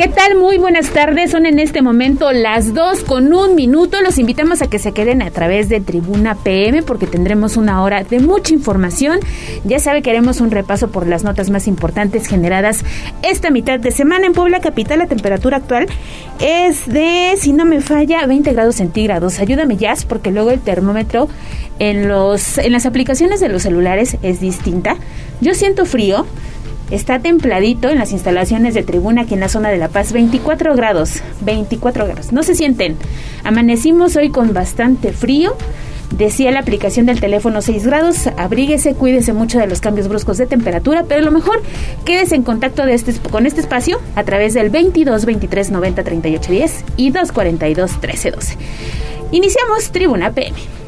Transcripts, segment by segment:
¿Qué tal? Muy buenas tardes. Son en este momento las 2 con un minuto. Los invitamos a que se queden a través de Tribuna PM porque tendremos una hora de mucha información. Ya sabe, queremos un repaso por las notas más importantes generadas esta mitad de semana en Puebla Capital. La temperatura actual es de, si no me falla, 20 grados centígrados. Ayúdame, Jazz, porque luego el termómetro en, los, en las aplicaciones de los celulares es distinta. Yo siento frío. Está templadito en las instalaciones de tribuna aquí en la zona de La Paz, 24 grados, 24 grados. No se sienten. Amanecimos hoy con bastante frío. Decía la aplicación del teléfono 6 grados, abríguese, cuídese mucho de los cambios bruscos de temperatura, pero lo mejor, quédese en contacto este, con este espacio a través del 22 23 90 38 10 y 242 13 12. Iniciamos Tribuna PM.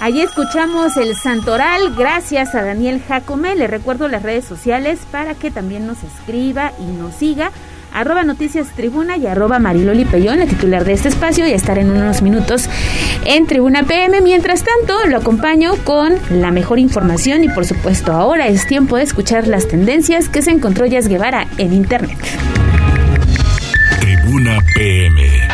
Allí escuchamos el Santoral, gracias a Daniel Jacome. Le recuerdo las redes sociales para que también nos escriba y nos siga. Arroba Noticias Tribuna y arroba Mariloli Pellón, la titular de este espacio, y estar en unos minutos en Tribuna PM. Mientras tanto, lo acompaño con la mejor información y por supuesto ahora es tiempo de escuchar las tendencias que se encontró Yas Guevara en Internet. Tribuna PM.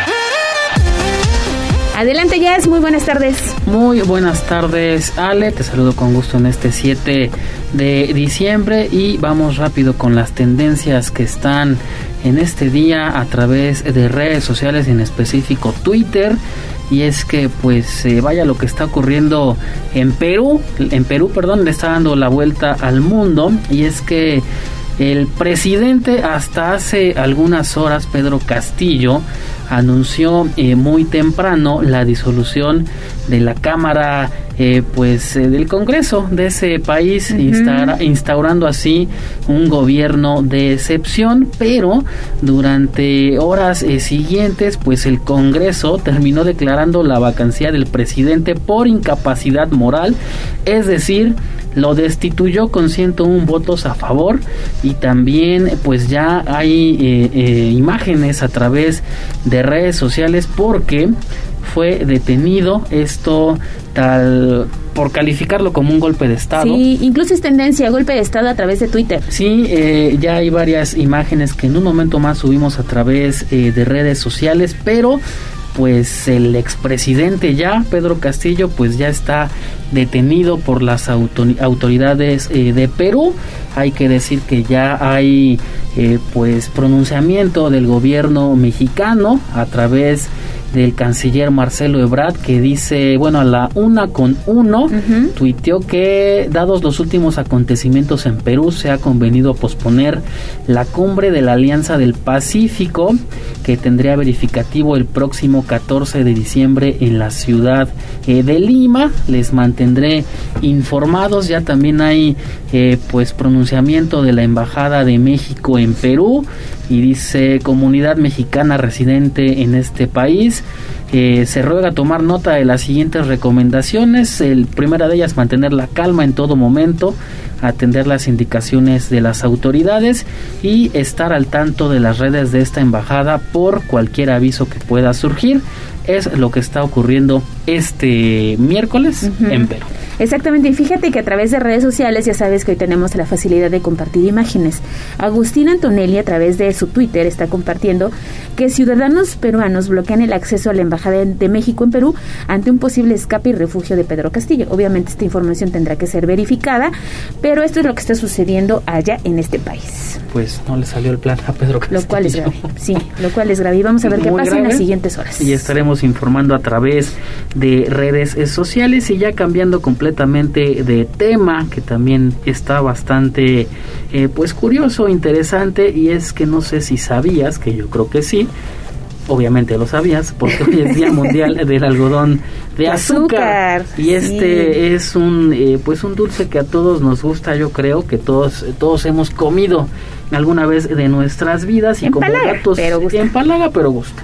Adelante, Jazz, muy buenas tardes. Muy buenas tardes, Ale. Te saludo con gusto en este 7 de diciembre y vamos rápido con las tendencias que están en este día a través de redes sociales, en específico Twitter. Y es que, pues, eh, vaya lo que está ocurriendo en Perú. En Perú, perdón, le está dando la vuelta al mundo. Y es que el presidente hasta hace algunas horas, Pedro Castillo, anunció eh, muy temprano la disolución de la Cámara eh, pues eh, del Congreso de ese país instaurando así un gobierno de excepción pero durante horas siguientes pues el Congreso terminó declarando la vacancia del presidente por incapacidad moral es decir lo destituyó con 101 votos a favor y también pues ya hay eh, eh, imágenes a través de redes sociales porque fue detenido esto tal por calificarlo como un golpe de estado. Sí, incluso es tendencia golpe de estado a través de Twitter. Sí, eh, ya hay varias imágenes que en un momento más subimos a través de redes sociales, pero pues el expresidente ya, Pedro Castillo, pues ya está detenido por las autoridades eh, de Perú. Hay que decir que ya hay eh, pues pronunciamiento del gobierno mexicano a través del canciller Marcelo Ebrard que dice, bueno, a la una con uno, tuiteó que dados los últimos acontecimientos en Perú se ha convenido posponer la cumbre de la Alianza del Pacífico que tendría verificativo el próximo 14 de diciembre en la ciudad eh, de Lima. Les mantendré informados, ya también hay eh, pues pronunciamiento de la Embajada de México en Perú y dice comunidad mexicana residente en este país. Eh, se ruega tomar nota de las siguientes recomendaciones. El primera de ellas, mantener la calma en todo momento, atender las indicaciones de las autoridades y estar al tanto de las redes de esta embajada por cualquier aviso que pueda surgir. Es lo que está ocurriendo este miércoles en Perú. Exactamente, y fíjate que a través de redes sociales ya sabes que hoy tenemos la facilidad de compartir imágenes. Agustín Antonelli a través de su Twitter está compartiendo que ciudadanos peruanos bloquean el acceso a la Embajada de México en Perú ante un posible escape y refugio de Pedro Castillo. Obviamente esta información tendrá que ser verificada, pero esto es lo que está sucediendo allá en este país. Pues no le salió el plan a Pedro Castillo. Lo cual es grave, sí, lo cual es grave. Y vamos a ver qué pasa en las siguientes horas. Y estaremos informando a través de redes sociales y ya cambiando completamente completamente de tema que también está bastante eh, pues curioso, interesante y es que no sé si sabías, que yo creo que sí, obviamente lo sabías porque hoy es Día Mundial del Algodón de Azúcar, y este es un eh, pues un dulce que a todos nos gusta yo creo que todos todos hemos comido alguna vez de nuestras vidas y como datos pero gusta. empalaga pero gusta.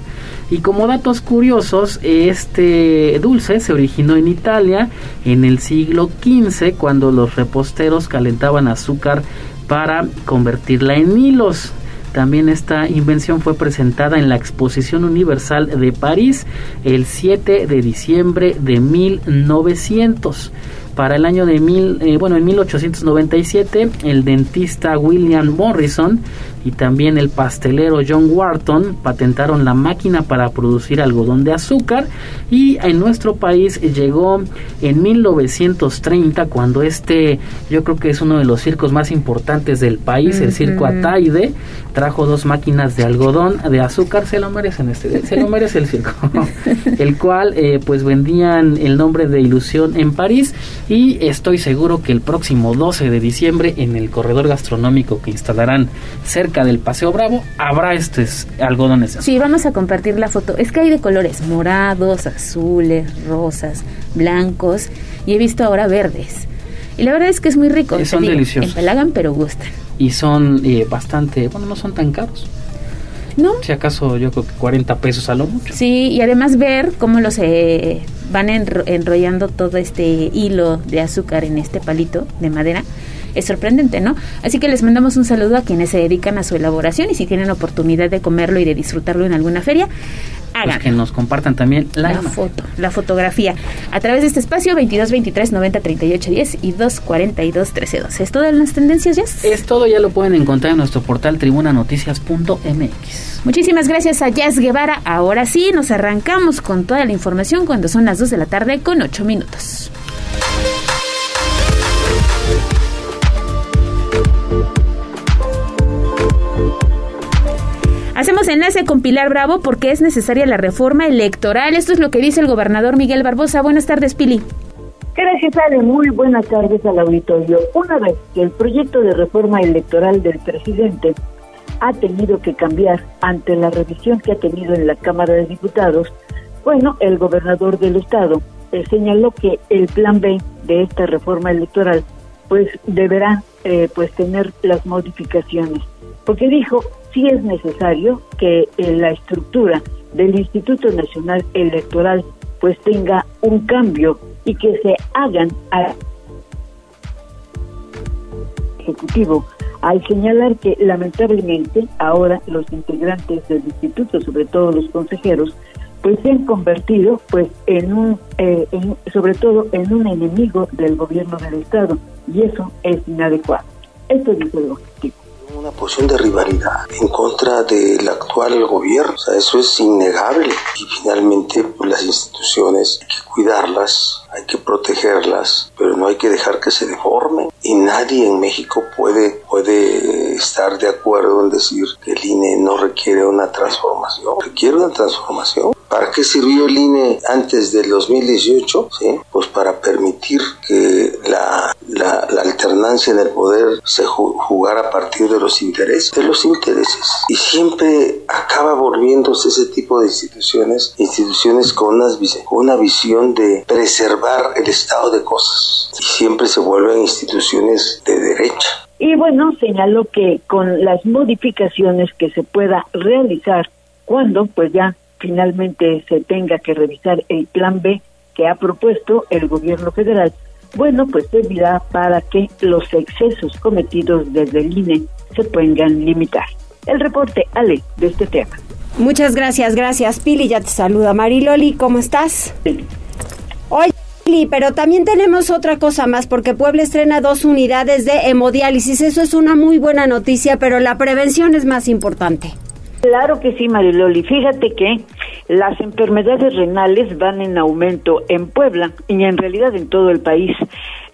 Y como datos curiosos, este dulce se originó en Italia en el siglo XV cuando los reposteros calentaban azúcar para convertirla en hilos. También esta invención fue presentada en la Exposición Universal de París el 7 de diciembre de 1900 para el año de mil, eh, bueno, en 1897, el dentista William Morrison y también el pastelero John Wharton patentaron la máquina para producir algodón de azúcar y en nuestro país llegó en 1930 cuando este, yo creo que es uno de los circos más importantes del país, el circo Ataide, trajo dos máquinas de algodón de azúcar, se lo merecen este, se lo merece el circo, el cual eh, pues vendían el nombre de Ilusión en París y estoy seguro que el próximo 12 de diciembre en el corredor gastronómico que instalarán cerca del Paseo Bravo habrá estos algodones. Sí, vamos a compartir la foto. Es que hay de colores morados, azules, rosas, blancos y he visto ahora verdes. Y la verdad es que es muy rico. Y son deliciosos. Empalagan pero gustan. Y son eh, bastante, bueno, no son tan caros. ¿No? Si acaso yo creo que 40 pesos a lo mucho. Sí, y además ver cómo los eh, van enro enrollando todo este hilo de azúcar en este palito de madera es sorprendente, ¿no? Así que les mandamos un saludo a quienes se dedican a su elaboración y si tienen oportunidad de comerlo y de disfrutarlo en alguna feria, hagan. Pues que nos compartan también la, la foto, la fotografía. A través de este espacio 22 23 90 38 10 y 2 42 13 12. ¿Es todo en las tendencias, Jess? Es todo, ya lo pueden encontrar en nuestro portal tribunanoticias.mx. Muchísimas gracias a Jazz Guevara. Ahora sí, nos arrancamos con toda la información cuando son las 2 de la tarde con 8 minutos. Hacemos enlace con Pilar Bravo porque es necesaria la reforma electoral. Esto es lo que dice el gobernador Miguel Barbosa. Buenas tardes, Pili. Gracias, Ale. Muy buenas tardes al auditorio. Una vez que el proyecto de reforma electoral del presidente ha tenido que cambiar ante la revisión que ha tenido en la Cámara de Diputados, bueno, el gobernador del estado eh, señaló que el plan B de esta reforma electoral pues deberá eh, pues tener las modificaciones porque dijo sí es necesario que eh, la estructura del Instituto Nacional Electoral pues tenga un cambio y que se hagan al ejecutivo al señalar que lamentablemente ahora los integrantes del instituto, sobre todo los consejeros, pues se han convertido pues en un eh, sobre todo en un enemigo del gobierno del estado y eso es inadecuado. Esto dice el objetivo una posición de rivalidad en contra del actual gobierno. O sea, eso es innegable. Y finalmente, pues las instituciones hay que cuidarlas, hay que protegerlas, pero no hay que dejar que se deformen. Y nadie en México puede, puede estar de acuerdo en decir que el INE no requiere una transformación. Requiere una transformación. ¿Para qué sirvió el INE antes del 2018? ¿Sí? Pues para permitir que la, la, la alternancia en el poder se jugara a partir de los intereses, de los intereses. Y siempre acaba volviéndose ese tipo de instituciones, instituciones con, con una visión de preservar el estado de cosas. Y siempre se vuelven instituciones de derecha. Y bueno, señaló que con las modificaciones que se pueda realizar cuando pues ya finalmente se tenga que revisar el plan B que ha propuesto el gobierno federal, bueno, pues servirá para que los excesos cometidos desde el INE se puedan limitar. El reporte, Ale, de este tema. Muchas gracias, gracias Pili, ya te saluda Mariloli, ¿cómo estás? Sí. Oye, Pero también tenemos otra cosa más, porque Puebla estrena dos unidades de hemodiálisis, eso es una muy buena noticia, pero la prevención es más importante. Claro que sí, Mariloli. Fíjate que las enfermedades renales van en aumento en Puebla y en realidad en todo el país.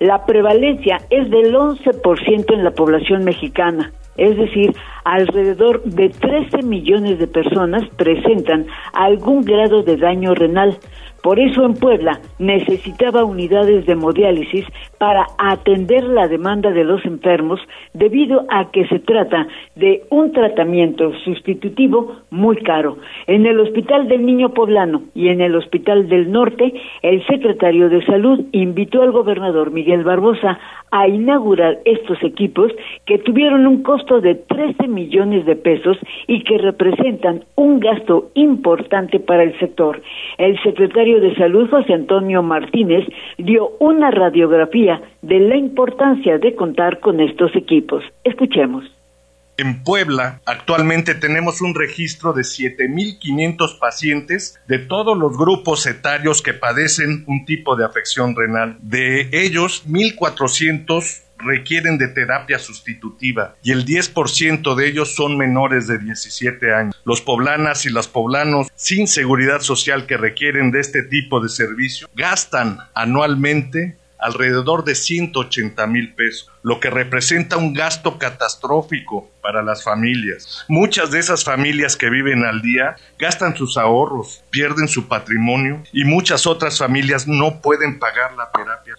La prevalencia es del 11% en la población mexicana. Es decir, alrededor de 13 millones de personas presentan algún grado de daño renal. Por eso en Puebla necesitaba unidades de hemodiálisis para atender la demanda de los enfermos debido a que se trata de un tratamiento sustitutivo muy caro. En el Hospital del Niño Poblano y en el Hospital del Norte, el secretario de Salud invitó al gobernador Miguel Barbosa a inaugurar estos equipos que tuvieron un costo de 13 millones de pesos y que representan un gasto importante para el sector. El secretario de Salud, José Antonio Martínez, dio una radiografía de la importancia de contar con estos equipos. Escuchemos. En Puebla actualmente tenemos un registro de 7.500 pacientes de todos los grupos etarios que padecen un tipo de afección renal. De ellos, 1.400 requieren de terapia sustitutiva y el 10% de ellos son menores de 17 años. Los poblanas y las poblanos sin seguridad social que requieren de este tipo de servicio gastan anualmente alrededor de 180 mil pesos, lo que representa un gasto catastrófico para las familias. Muchas de esas familias que viven al día gastan sus ahorros, pierden su patrimonio y muchas otras familias no pueden pagar la terapia.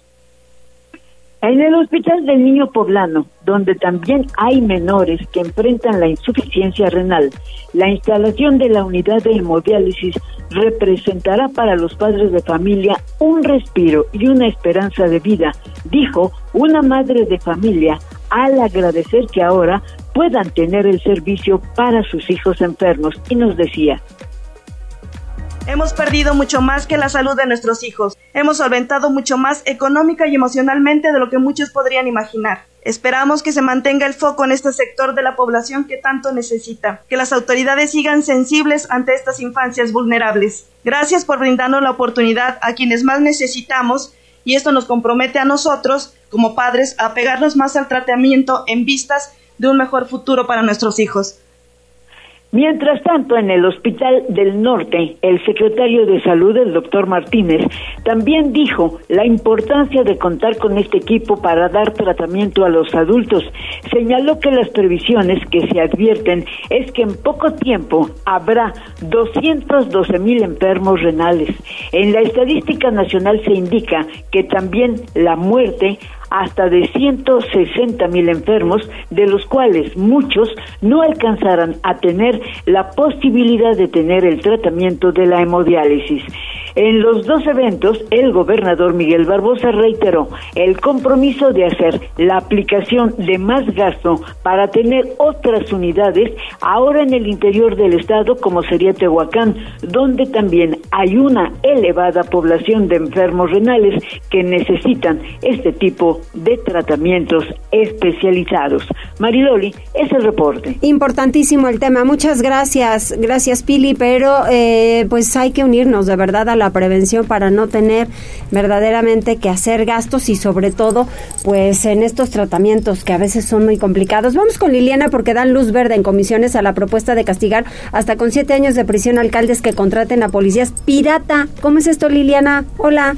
En el Hospital del Niño Poblano, donde también hay menores que enfrentan la insuficiencia renal, la instalación de la unidad de hemodiálisis representará para los padres de familia un respiro y una esperanza de vida, dijo una madre de familia al agradecer que ahora puedan tener el servicio para sus hijos enfermos y nos decía, Hemos perdido mucho más que la salud de nuestros hijos. Hemos solventado mucho más económica y emocionalmente de lo que muchos podrían imaginar. Esperamos que se mantenga el foco en este sector de la población que tanto necesita, que las autoridades sigan sensibles ante estas infancias vulnerables. Gracias por brindarnos la oportunidad a quienes más necesitamos y esto nos compromete a nosotros, como padres, a pegarnos más al tratamiento en vistas de un mejor futuro para nuestros hijos. Mientras tanto, en el Hospital del Norte, el secretario de Salud, el doctor Martínez, también dijo la importancia de contar con este equipo para dar tratamiento a los adultos. Señaló que las previsiones que se advierten es que en poco tiempo habrá 212 mil enfermos renales. En la estadística nacional se indica que también la muerte hasta de 160 mil enfermos, de los cuales muchos no alcanzarán a tener la posibilidad de tener el tratamiento de la hemodiálisis. En los dos eventos, el gobernador Miguel Barbosa reiteró el compromiso de hacer la aplicación de más gasto para tener otras unidades ahora en el interior del estado como sería Tehuacán, donde también hay una elevada población de enfermos renales que necesitan este tipo de tratamientos especializados. Mariloli, es el reporte. Importantísimo el tema. Muchas gracias, gracias Pili, pero eh, pues hay que unirnos de verdad a la prevención para no tener verdaderamente que hacer gastos y sobre todo pues en estos tratamientos que a veces son muy complicados. Vamos con Liliana porque dan luz verde en comisiones a la propuesta de castigar hasta con siete años de prisión alcaldes que contraten a policías pirata. ¿Cómo es esto Liliana? Hola.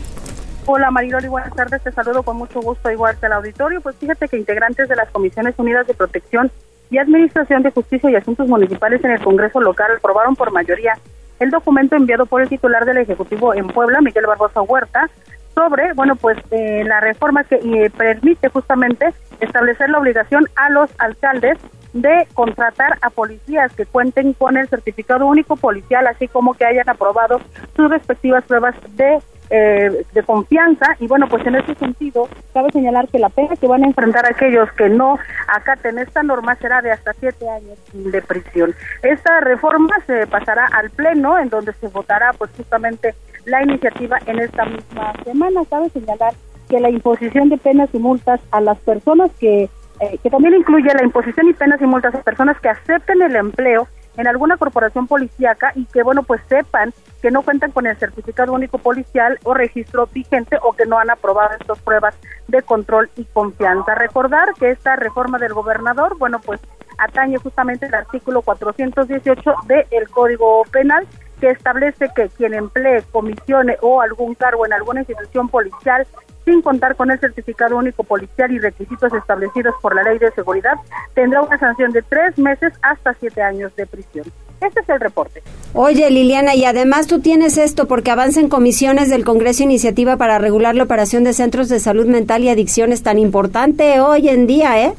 Hola Mariloli, buenas tardes, te saludo con mucho gusto igual que al auditorio. Pues fíjate que integrantes de las Comisiones Unidas de Protección y Administración de Justicia y Asuntos Municipales en el Congreso local aprobaron por mayoría el documento enviado por el titular del Ejecutivo en Puebla, Miguel Barbosa Huerta, sobre, bueno, pues eh, la reforma que eh, permite justamente establecer la obligación a los alcaldes de contratar a policías que cuenten con el certificado único policial, así como que hayan aprobado sus respectivas pruebas de eh, de confianza. Y bueno pues en ese sentido cabe señalar que la pena que van a enfrentar aquellos que no acaten esta norma será de hasta siete años de prisión. Esta reforma se pasará al pleno en donde se votará pues justamente la iniciativa en esta misma semana. Cabe señalar que la imposición de penas y multas a las personas que eh, que también incluye la imposición y penas y multas a personas que acepten el empleo en alguna corporación policíaca y que, bueno, pues sepan que no cuentan con el certificado único policial o registro vigente o que no han aprobado estas pruebas de control y confianza. Recordar que esta reforma del gobernador, bueno, pues atañe justamente el artículo 418 del Código Penal que establece que quien emplee, comisione o algún cargo en alguna institución policial sin contar con el certificado único policial y requisitos establecidos por la ley de seguridad, tendrá una sanción de tres meses hasta siete años de prisión. Este es el reporte. Oye, Liliana, y además tú tienes esto porque avanza en comisiones del Congreso iniciativa para regular la operación de centros de salud mental y adicciones tan importante hoy en día, ¿eh?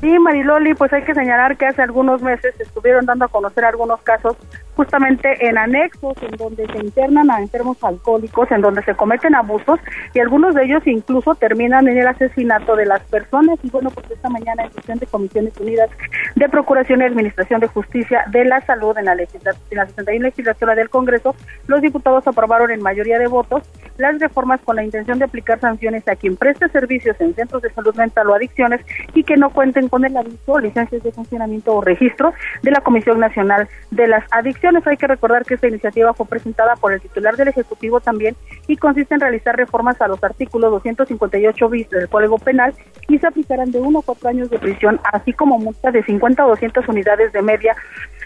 Sí, Mariloli, pues hay que señalar que hace algunos meses estuvieron dando a conocer algunos casos justamente en anexos en donde se internan a enfermos alcohólicos, en donde se cometen abusos y algunos de ellos incluso terminan en el asesinato de las personas. Y bueno, pues esta mañana en sesión de Comisiones Unidas de Procuración y Administración de Justicia de la Salud en la, en la 61 legislatura del Congreso, los diputados aprobaron en mayoría de votos las reformas con la intención de aplicar sanciones a quien preste servicios en centros de salud mental o adicciones y que no cuenten con el aviso, licencias de funcionamiento o registro de la Comisión Nacional de las Adicciones. Hay que recordar que esta iniciativa fue presentada por el titular del Ejecutivo también y consiste en realizar reformas a los artículos 258 bis del Código Penal y se aplicarán de uno a cuatro años de prisión, así como multa de 50 o 200 unidades de media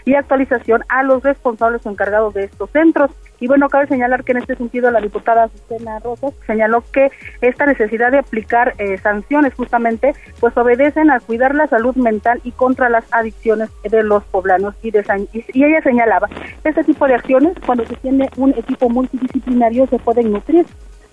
y actualización a los responsables o encargados de estos centros. Y bueno, cabe señalar que en este sentido la diputada Susana Rosas señaló que esta necesidad de aplicar eh, sanciones justamente pues obedecen a cuidar la salud mental y contra las adicciones de los poblanos. Y, de, y ella señalaba este tipo de acciones cuando se tiene un equipo multidisciplinario se pueden nutrir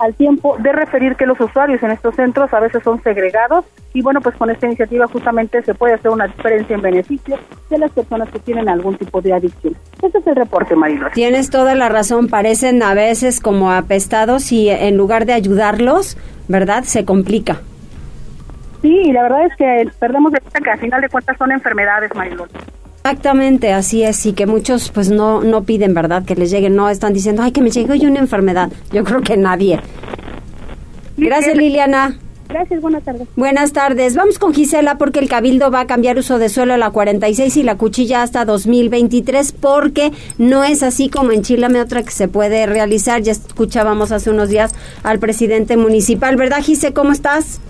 al tiempo de referir que los usuarios en estos centros a veces son segregados y bueno, pues con esta iniciativa justamente se puede hacer una diferencia en beneficio de las personas que tienen algún tipo de adicción. Este es el reporte, Marilo. Tienes toda la razón, parecen a veces como apestados y en lugar de ayudarlos, ¿verdad? Se complica. Sí, y la verdad es que perdemos de vista que al final de cuentas son enfermedades, Marilón. Exactamente, así es, y que muchos pues no, no piden, ¿verdad? Que les lleguen, no están diciendo, ay, que me llegue hoy una enfermedad. Yo creo que nadie. Gracias, Liliana. Gracias, buenas tardes. Buenas tardes. Vamos con Gisela porque el Cabildo va a cambiar uso de suelo a la 46 y la cuchilla hasta 2023 porque no es así como en Chile, otra que se puede realizar. Ya escuchábamos hace unos días al presidente municipal, ¿verdad, Gise? ¿Cómo estás?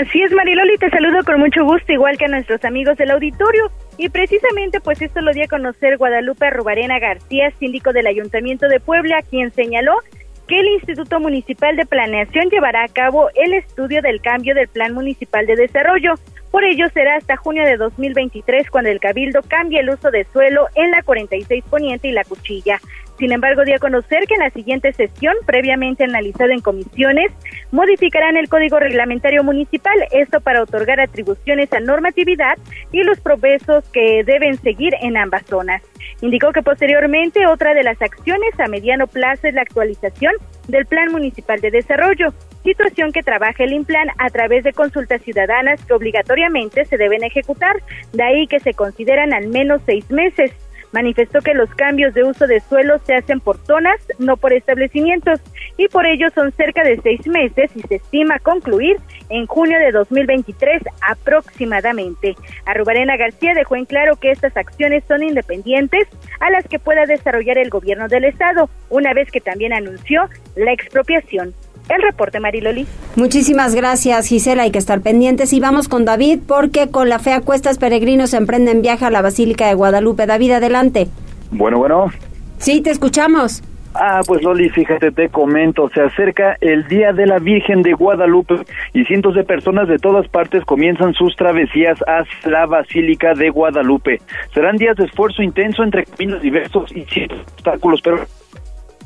Así es, Mariloli, te saludo con mucho gusto, igual que a nuestros amigos del auditorio. Y precisamente, pues esto lo dio a conocer Guadalupe Rubarena García, síndico del Ayuntamiento de Puebla, quien señaló que el Instituto Municipal de Planeación llevará a cabo el estudio del cambio del Plan Municipal de Desarrollo. Por ello será hasta junio de 2023 cuando el Cabildo cambie el uso de suelo en la 46 Poniente y la Cuchilla. Sin embargo, dio a conocer que en la siguiente sesión, previamente analizada en comisiones, modificarán el Código Reglamentario Municipal, esto para otorgar atribuciones a normatividad y los progresos que deben seguir en ambas zonas. Indicó que posteriormente otra de las acciones a mediano plazo es la actualización del Plan Municipal de Desarrollo, situación que trabaja el INPLAN a través de consultas ciudadanas que obligatoriamente se deben ejecutar, de ahí que se consideran al menos seis meses. Manifestó que los cambios de uso de suelo se hacen por zonas, no por establecimientos, y por ello son cerca de seis meses y se estima concluir en junio de 2023 aproximadamente. Arrubarena García dejó en claro que estas acciones son independientes a las que pueda desarrollar el gobierno del Estado, una vez que también anunció la expropiación el reporte, Mariloli. Muchísimas gracias, Gisela. Hay que estar pendientes. Y vamos con David, porque con la fe a cuestas peregrinos emprenden viaje a la Basílica de Guadalupe. David, adelante. Bueno, bueno. Sí, te escuchamos. Ah, pues Loli, fíjate, te comento, se acerca el Día de la Virgen de Guadalupe y cientos de personas de todas partes comienzan sus travesías hacia la Basílica de Guadalupe. Serán días de esfuerzo intenso entre caminos diversos y ciertos obstáculos, pero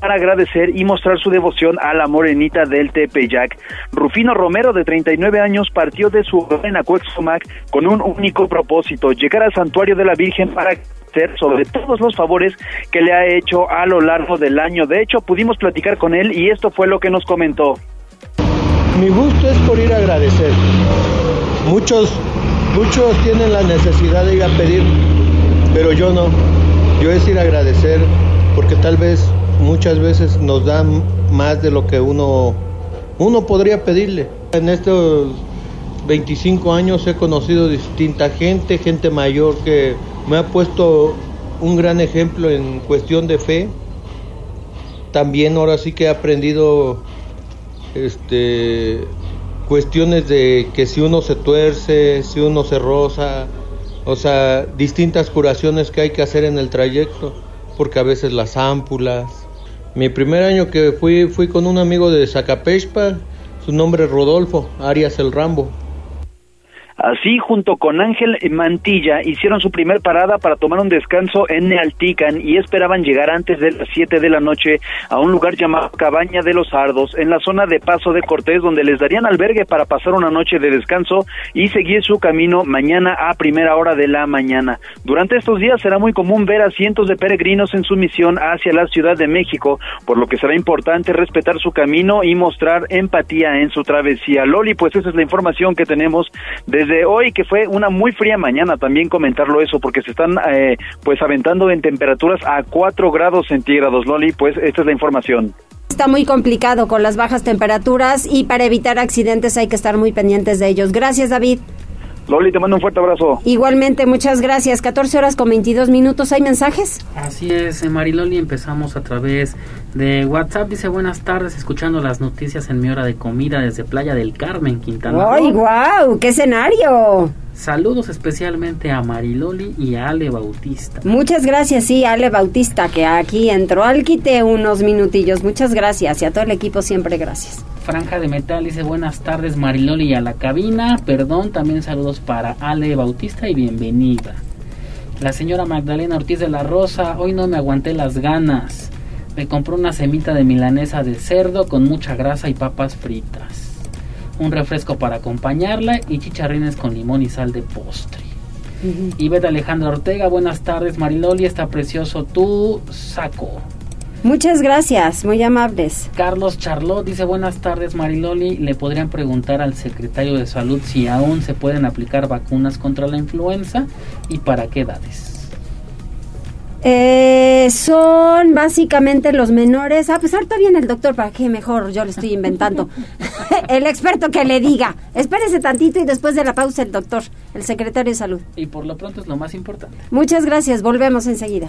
para agradecer y mostrar su devoción a la morenita del Tepeyac. Rufino Romero, de 39 años, partió de su hogar en Acuexomac con un único propósito, llegar al santuario de la Virgen para sobre todos los favores que le ha hecho a lo largo del año. De hecho, pudimos platicar con él y esto fue lo que nos comentó. Mi gusto es por ir a agradecer. Muchos, muchos tienen la necesidad de ir a pedir, pero yo no. Yo es ir a agradecer porque tal vez muchas veces nos dan más de lo que uno, uno podría pedirle. En estos 25 años he conocido distinta gente, gente mayor que me ha puesto un gran ejemplo en cuestión de fe. También ahora sí que he aprendido este cuestiones de que si uno se tuerce, si uno se roza, o sea, distintas curaciones que hay que hacer en el trayecto, porque a veces las ámpulas, mi primer año que fui, fui con un amigo de Zacapespa, su nombre es Rodolfo, Arias el Rambo. Así, junto con Ángel Mantilla, hicieron su primer parada para tomar un descanso en Nealtican y esperaban llegar antes de las 7 de la noche a un lugar llamado Cabaña de los Ardos, en la zona de Paso de Cortés, donde les darían albergue para pasar una noche de descanso y seguir su camino mañana a primera hora de la mañana. Durante estos días será muy común ver a cientos de peregrinos en su misión hacia la Ciudad de México, por lo que será importante respetar su camino y mostrar empatía en su travesía. Loli, pues esa es la información que tenemos desde hoy, que fue una muy fría mañana, también comentarlo eso, porque se están eh, pues aventando en temperaturas a 4 grados centígrados. Loli, pues esta es la información. Está muy complicado con las bajas temperaturas y para evitar accidentes hay que estar muy pendientes de ellos. Gracias, David. Loli, te mando un fuerte abrazo. Igualmente, muchas gracias. 14 horas con 22 minutos. ¿Hay mensajes? Así es, Mariloli, empezamos a través de WhatsApp. Dice buenas tardes, escuchando las noticias en mi hora de comida desde Playa del Carmen, Quintana. ¡Ay, guau! ¡Qué escenario! Saludos especialmente a Mariloli y a Ale Bautista. Muchas gracias, sí, Ale Bautista, que aquí entró al quite unos minutillos. Muchas gracias y a todo el equipo siempre gracias. Franja de Metal dice buenas tardes Mariloli y a la cabina. Perdón, también saludos para Ale Bautista y bienvenida. La señora Magdalena Ortiz de la Rosa, hoy no me aguanté las ganas. Me compró una semita de milanesa de cerdo con mucha grasa y papas fritas un refresco para acompañarla y chicharrines con limón y sal de postre. Y Beta Alejandra Ortega, buenas tardes Mariloli, está precioso tu saco. Muchas gracias, muy amables. Carlos Charlot dice buenas tardes Mariloli, le podrían preguntar al secretario de salud si aún se pueden aplicar vacunas contra la influenza y para qué edades. Eh, son básicamente los menores. Ah, pues ahorita viene el doctor, ¿para qué mejor? Yo le estoy inventando. el experto que le diga. Espérese tantito y después de la pausa el doctor, el secretario de salud. Y por lo pronto es lo más importante. Muchas gracias, volvemos enseguida.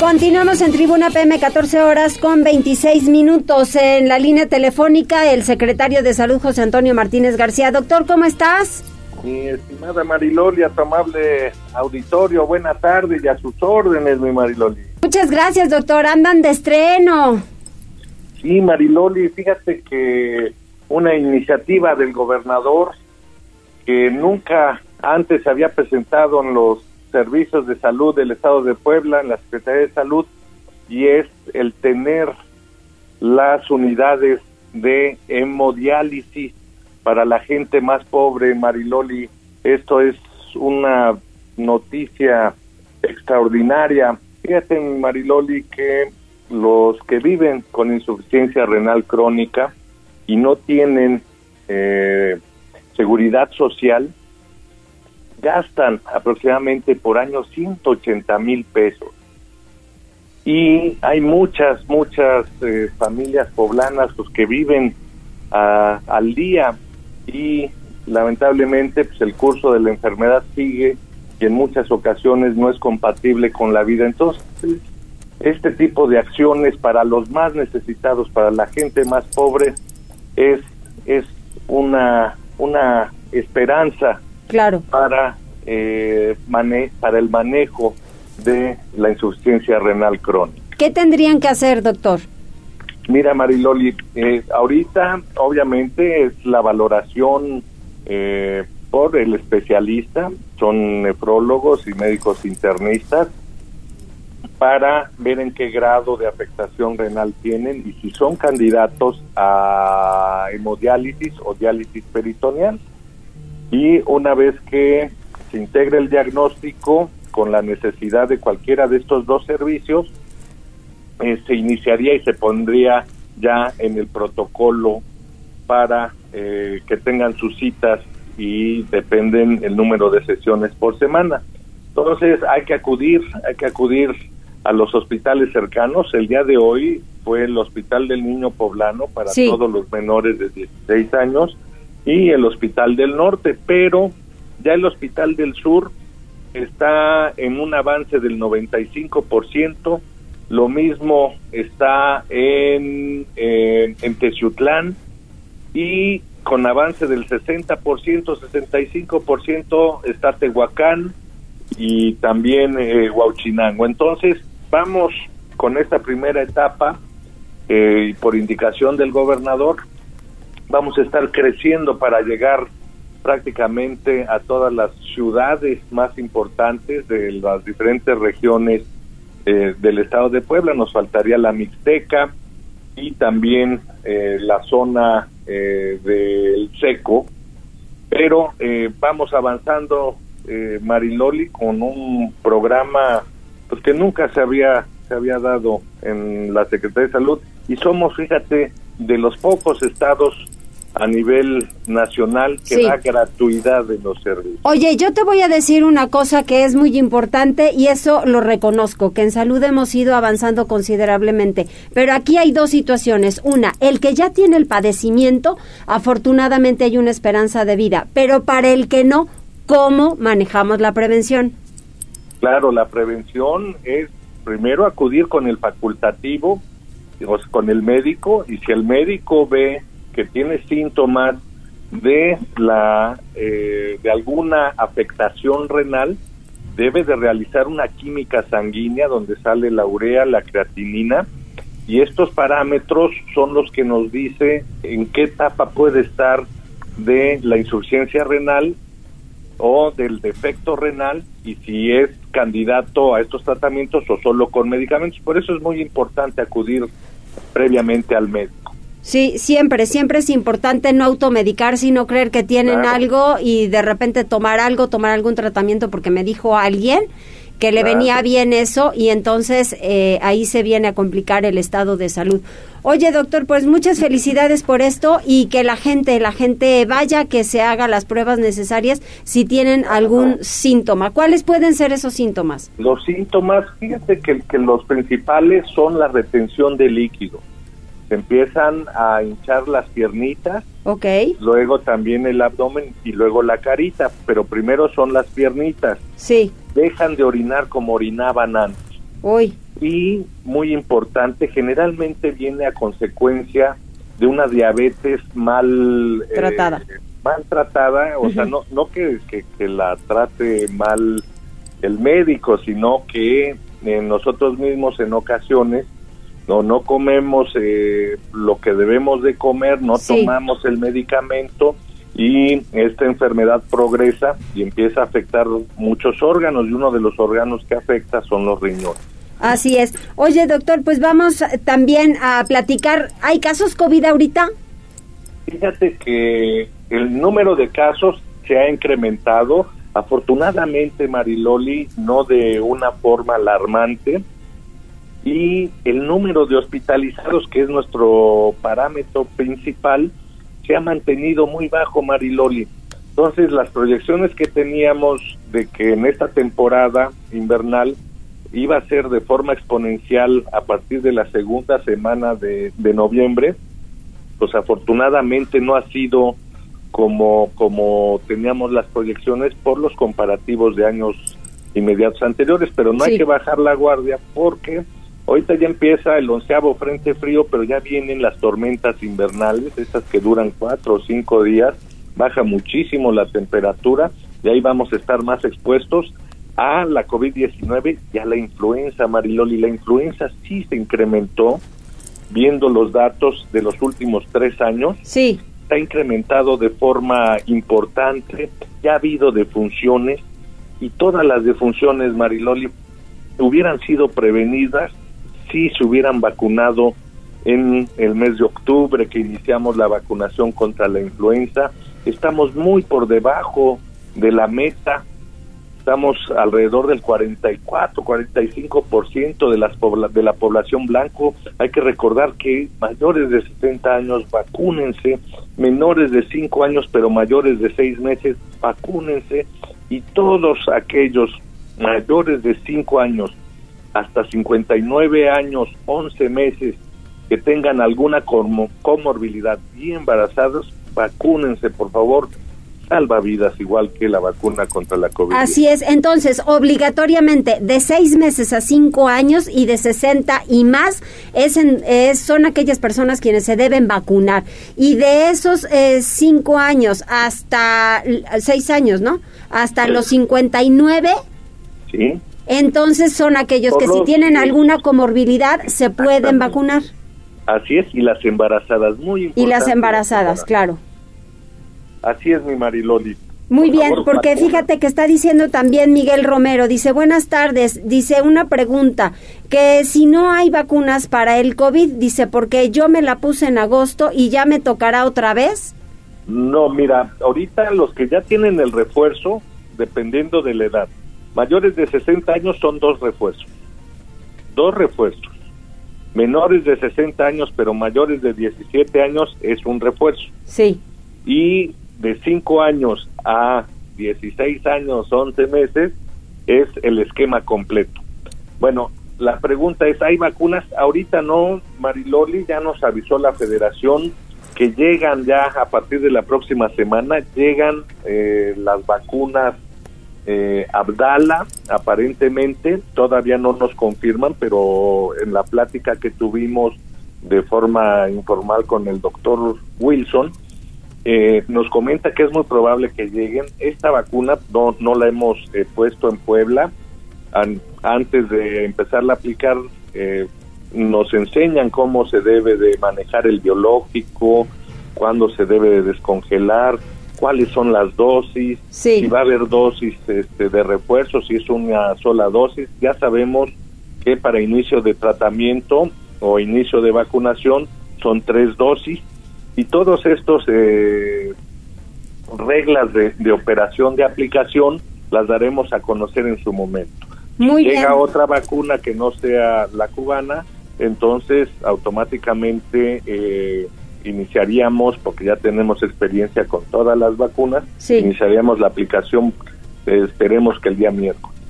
Continuamos en Tribuna PM 14 horas con 26 minutos. En la línea telefónica, el secretario de Salud, José Antonio Martínez García. Doctor, ¿cómo estás? Mi estimada Mariloli, a tu amable auditorio, buena tarde y a sus órdenes, mi Mariloli. Muchas gracias, doctor. Andan de estreno. Sí, Mariloli, fíjate que una iniciativa del gobernador que nunca antes se había presentado en los servicios de salud del Estado de Puebla, en la Secretaría de Salud, y es el tener las unidades de hemodiálisis para la gente más pobre, Mariloli. Esto es una noticia extraordinaria. Fíjate, Mariloli, que los que viven con insuficiencia renal crónica y no tienen eh, seguridad social, gastan aproximadamente por año 180 mil pesos. Y hay muchas, muchas eh, familias poblanas pues, que viven al día y lamentablemente pues, el curso de la enfermedad sigue y en muchas ocasiones no es compatible con la vida. Entonces, este tipo de acciones para los más necesitados, para la gente más pobre, es, es una, una esperanza claro. para, eh, para el manejo de la insuficiencia renal crónica. ¿Qué tendrían que hacer, doctor? Mira, Mariloli, eh, ahorita obviamente es la valoración eh, por el especialista, son nefrólogos y médicos internistas, para ver en qué grado de afectación renal tienen y si son candidatos a hemodiálisis o diálisis peritoneal. Y una vez que se integre el diagnóstico con la necesidad de cualquiera de estos dos servicios, eh, se iniciaría y se pondría ya en el protocolo para eh, que tengan sus citas y dependen el número de sesiones por semana. Entonces hay que acudir, hay que acudir a los hospitales cercanos. El día de hoy fue el Hospital del Niño Poblano para todos los menores de 16 años y el Hospital del Norte, pero ya el Hospital del Sur está en un avance del 95%, lo mismo está en, en, en Teciutlán y con avance del 60%, 65% está Tehuacán y también eh, Huauchinango. Entonces, vamos con esta primera etapa eh, por indicación del gobernador, vamos a estar creciendo para llegar prácticamente a todas las ciudades más importantes de las diferentes regiones eh, del estado de Puebla. Nos faltaría la Mixteca y también eh, la zona eh, del Seco, pero eh, vamos avanzando, eh, Mariloli, con un programa pues que nunca se había se había dado en la Secretaría de Salud y somos, fíjate, de los pocos estados a nivel nacional que Sí. da gratuidad de los servicios. Oye, yo te voy a decir una cosa que es muy importante y eso lo reconozco, que en salud hemos ido avanzando considerablemente. Pero aquí hay dos situaciones. Una, el que ya tiene el padecimiento, afortunadamente hay una esperanza de vida. Pero para el que no, ¿cómo manejamos la prevención? Claro, la prevención es primero acudir con el facultativo, con el médico, y si el médico ve que tiene síntomas de la eh, de alguna afectación renal, debe de realizar una química sanguínea donde sale la urea, la creatinina, y estos parámetros son los que nos dice en qué etapa puede estar de la insuficiencia renal o del defecto renal y si es candidato a estos tratamientos o solo con medicamentos. Por eso es muy importante acudir previamente al médico. Sí, siempre, siempre es importante no automedicarse y no creer que tienen Claro. algo y de repente tomar algo, tomar algún tratamiento porque me dijo alguien que le Claro. venía bien eso y entonces eh, ahí se viene a complicar el estado de salud. Oye, doctor, pues muchas felicidades por esto y que la gente, la gente vaya, que se haga las pruebas necesarias si tienen algún síntoma. ¿Cuáles pueden ser esos síntomas? Los síntomas, fíjate que, que los principales son la retención de líquido. Se empiezan a hinchar las piernitas, Ok, luego también el abdomen y luego la carita, pero primero son las piernitas. sí, Dejan de orinar como orinaban antes. uy, y muy importante, generalmente viene a consecuencia de una diabetes mal eh, Tratada. mal tratada, o sea, no, no que, que, que la trate mal el médico, sino que eh, nosotros mismos en ocasiones no no comemos eh, lo que debemos de comer, no Sí. tomamos el medicamento y esta enfermedad progresa y empieza a afectar muchos órganos y uno de los órganos que afecta son los riñones. así es. Oye, doctor, pues vamos también a platicar. ¿Hay casos COVID ahorita? Fíjate que el número de casos se ha incrementado, afortunadamente Mariloli, no de una forma alarmante, y el número de hospitalizados, que es nuestro parámetro principal, se ha mantenido muy bajo, Mariloli. Entonces, las proyecciones que teníamos de que en esta temporada invernal iba a ser de forma exponencial a partir de la segunda semana de, de noviembre, pues afortunadamente no ha sido como, como teníamos las proyecciones por los comparativos de años inmediatos anteriores, pero no Sí. hay que bajar la guardia porque ahorita ya empieza el onceavo frente frío, pero ya vienen las tormentas invernales, esas que duran cuatro o cinco días, baja muchísimo la temperatura y ahí vamos a estar más expuestos a la COVID-19 y a la influenza, Mariloli. La influenza sí se incrementó, viendo los datos de los últimos tres años, Sí, se ha incrementado de forma importante, ya ha habido defunciones y todas las defunciones, Mariloli, hubieran sido prevenidas si se hubieran vacunado en el mes de octubre que iniciamos la vacunación contra la influenza. Estamos muy por debajo de la meta, estamos alrededor del 44, 45% de, las de la población blanco. Hay que recordar que mayores de 70 años vacúnense, menores de 5 años pero mayores de 6 meses vacúnense y todos aquellos mayores de 5 años hasta 59 años, 11 meses que tengan alguna como- comorbilidad y embarazados, vacúnense por favor salva vidas igual que la vacuna contra la COVID. Así es, entonces obligatoriamente de seis meses a cinco años y de 60 y más es, es son aquellas personas quienes se deben vacunar y de esos eh, cinco años hasta seis años, ¿no? Hasta los 59. Sí. Entonces son aquellos que si tienen alguna comorbilidad se pueden vacunar. Así es, y las embarazadas, muy importante. Y las embarazadas, claro. Así es, mi Mariloli. Muy bien, porque fíjate que está diciendo también Miguel Romero, dice, buenas tardes, dice una pregunta, que si no hay vacunas para el COVID, dice, porque yo me la puse en agosto y ya me tocará otra vez. No, mira, ahorita los que ya tienen el refuerzo, dependiendo de la edad, mayores de 60 años son dos refuerzos, dos refuerzos. Menores de 60 años, pero mayores de 17 años es un refuerzo. Sí. Y de 5 años a 16 años, 11 meses, es el esquema completo. Bueno, la pregunta es, ¿hay vacunas? Ahorita no, Mariloli, ya nos avisó la federación que llegan ya a partir de la próxima semana, llegan eh, las vacunas eh, Abdala, aparentemente, todavía no nos confirman, pero en la plática que tuvimos de forma informal con el doctor Wilson, eh, nos comenta que es muy probable que lleguen. Esta vacuna no, no la hemos eh, puesto en Puebla. antes de empezarla a aplicar, eh, nos enseñan cómo se debe de manejar el biológico, cuándo se debe de descongelar, cuáles son las dosis, si va a haber dosis este, de refuerzo, si es una sola dosis. Ya sabemos que para inicio de tratamiento o inicio de vacunación son tres dosis y todos estos eh, reglas de, operación de aplicación las daremos a conocer en su momento. Muy Llega otra vacuna que no sea la cubana, entonces automáticamente eh, iniciaríamos, porque ya tenemos experiencia con todas las vacunas, iniciaríamos la aplicación, eh, esperemos que el día miércoles.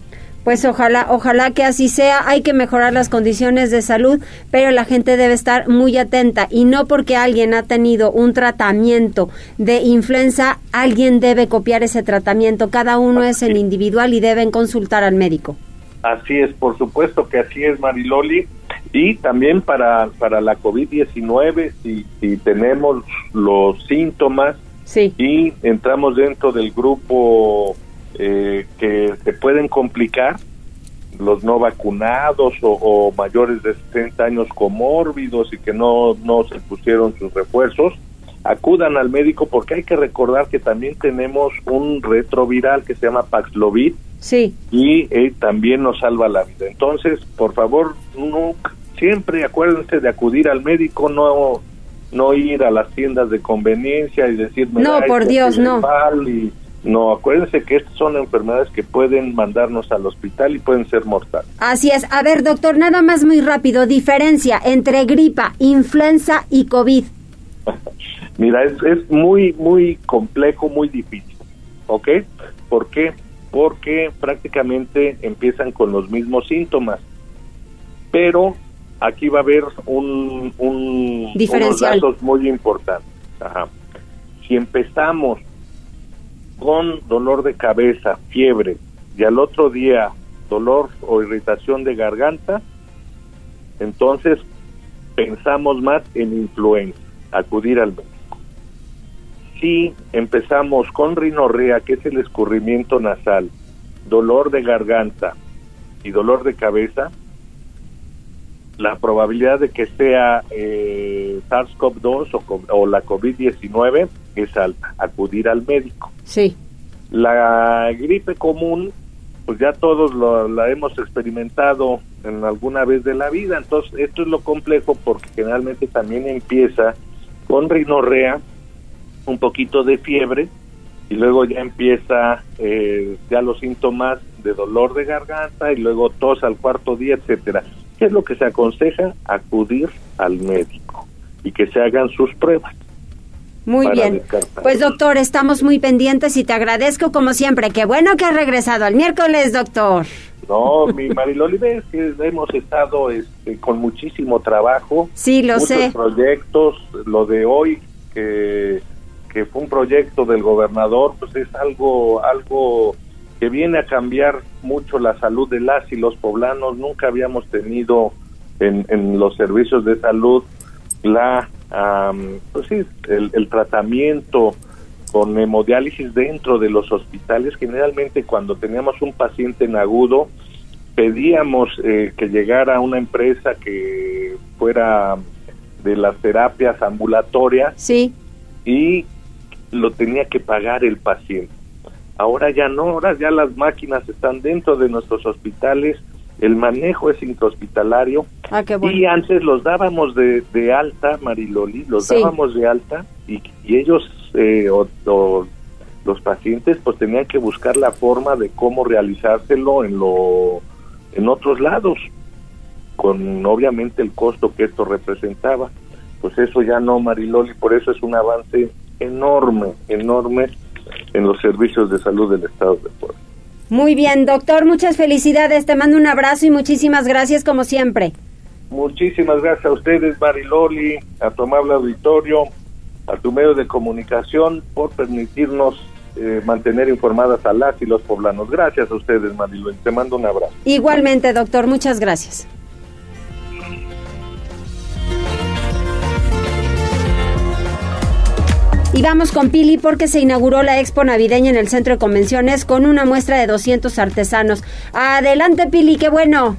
Pues ojalá, ojalá que así sea. Hay que mejorar las condiciones de salud, pero la gente debe estar muy atenta y no porque alguien ha tenido un tratamiento de influenza, alguien debe copiar ese tratamiento. Cada uno es en individual y deben consultar al médico. Así es, por supuesto que así es, Mariloli. Y también para, para la COVID-19, si, si tenemos los síntomas y entramos dentro del grupo eh, que se pueden complicar, los no vacunados o, mayores de 60 años comórbidos y que no, no se pusieron sus refuerzos, acudan al médico porque hay que recordar que también tenemos un retroviral que se llama Paxlovid sí. y eh, también nos salva la vida. Entonces, por favor, no, siempre acuérdense de acudir al médico, no no ir a las tiendas de conveniencia y decir no por Dios no y no, acuérdense que estas son enfermedades que pueden mandarnos al hospital y pueden ser mortales. Así es. A ver, doctor, nada más muy rápido. Diferencia entre gripa, influenza y COVID. Mira, es, es muy, muy complejo, muy difícil. ¿Ok? ¿Por qué? Porque prácticamente empiezan con los mismos síntomas. Pero aquí va a haber un, un unos datos muy importantes. Ajá. Si empezamos con dolor de cabeza, fiebre y al otro día dolor o irritación de garganta, entonces pensamos más en influenza, acudir al médico. Si empezamos con rinorrea, que es el escurrimiento nasal, dolor de garganta y dolor de cabeza, la probabilidad de que sea eh, SARS-CoV-2 o, o, la COVID-19 es alta, acudir al médico. Sí. La gripe común, pues ya todos lo, la hemos experimentado en alguna vez de la vida, entonces esto es lo complejo porque generalmente también empieza con rinorrea, un poquito de fiebre y luego ya empieza eh, ya los síntomas de dolor de garganta y luego tos al cuarto día, etcétera. ¿Qué es lo que se aconseja? Acudir al médico y que se hagan sus pruebas. Muy bien. Pues doctor, estamos muy pendientes y te agradezco como siempre. Qué bueno que has regresado al miércoles, doctor. No, mi Mariloli, ves que hemos estado este, con muchísimo trabajo. Sí, lo muchos sé. proyectos, lo de hoy, que que fue un proyecto del gobernador, pues es algo, algo que viene a cambiar mucho la salud de las y los poblanos. Nunca habíamos tenido en, en los servicios de salud la, pues sí, el, el tratamiento con hemodiálisis dentro de los hospitales. Generalmente cuando teníamos un paciente en agudo, pedíamos eh, que llegara una empresa que fuera de las terapias ambulatorias sí. y lo tenía que pagar el paciente. Ahora ya no, ahora ya las máquinas están dentro de nuestros hospitales, el manejo es intrahospitalario. Ah, y antes los dábamos de, de alta, Mariloli, los dábamos de alta y, y ellos eh, o, los pacientes pues tenían que buscar la forma de cómo realizárselo en lo en otros lados con obviamente el costo que esto representaba. Pues eso ya no Mariloli por eso es un avance enorme enorme en los servicios de salud del estado de Puebla muy bien doctor muchas felicidades te mando un abrazo y muchísimas gracias como siempre muchísimas gracias a ustedes Mariloli a tu amable auditorio a tu medio de comunicación por permitirnos eh, mantener informadas a las y los poblanos. Gracias a ustedes, Marilu. Te mando un abrazo. Igualmente, doctor. Muchas gracias. Vamos con Pili porque se inauguró la Expo Navideña en el Centro de Convenciones con una muestra de 200 artesanos. Adelante, Pili, qué bueno.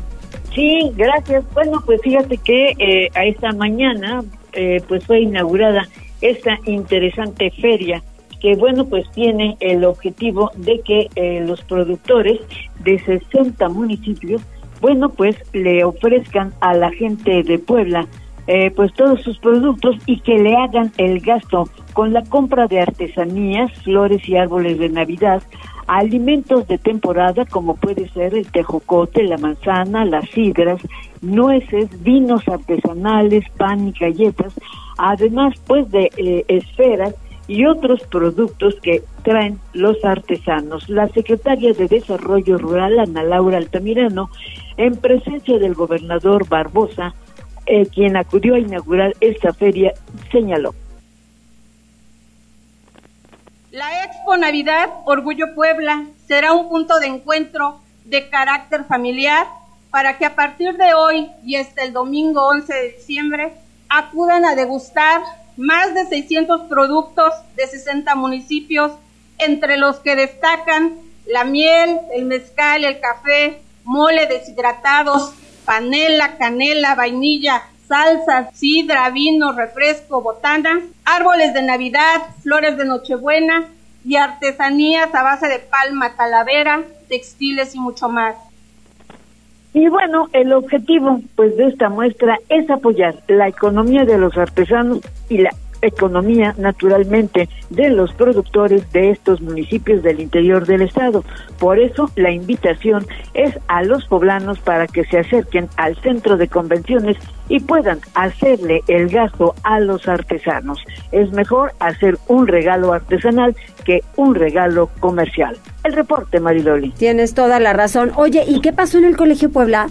Sí, gracias. Bueno, pues fíjate que eh, a esta mañana eh, pues fue inaugurada esta interesante feria que bueno pues tiene el objetivo de que eh, los productores de 60 municipios bueno pues le ofrezcan a la gente de Puebla eh, pues todos sus productos y que le hagan el gasto con la compra de artesanías, flores y árboles de Navidad, alimentos de temporada como puede ser el tejocote, la manzana, las sidras, nueces, vinos artesanales, pan y galletas, además pues de eh, esferas y otros productos que traen los artesanos. La secretaria de Desarrollo Rural, Ana Laura Altamirano, en presencia del gobernador Barbosa, eh, quien acudió a inaugurar esta feria, señaló. La Expo Navidad Orgullo Puebla será un punto de encuentro de carácter familiar para que a partir de hoy y hasta el domingo 11 de diciembre acudan a degustar más de 600 productos de 60 municipios, entre los que destacan la miel, el mezcal, el café, mole deshidratados, panela, canela, vainilla, salsa, sidra, vino, refresco, botana, árboles de Navidad, flores de Nochebuena y artesanías a base de palma, talavera, textiles y mucho más. Y bueno, el objetivo pues de esta muestra es apoyar la economía de los artesanos y la economía naturalmente de los productores de estos municipios del interior del estado. Por eso la invitación es a los poblanos para que se acerquen al centro de convenciones y puedan hacerle el gasto a los artesanos. Es mejor hacer un regalo artesanal que un regalo comercial. El reporte, Mariloli. Tienes toda la razón. Oye, ¿y qué pasó en el Colegio Puebla?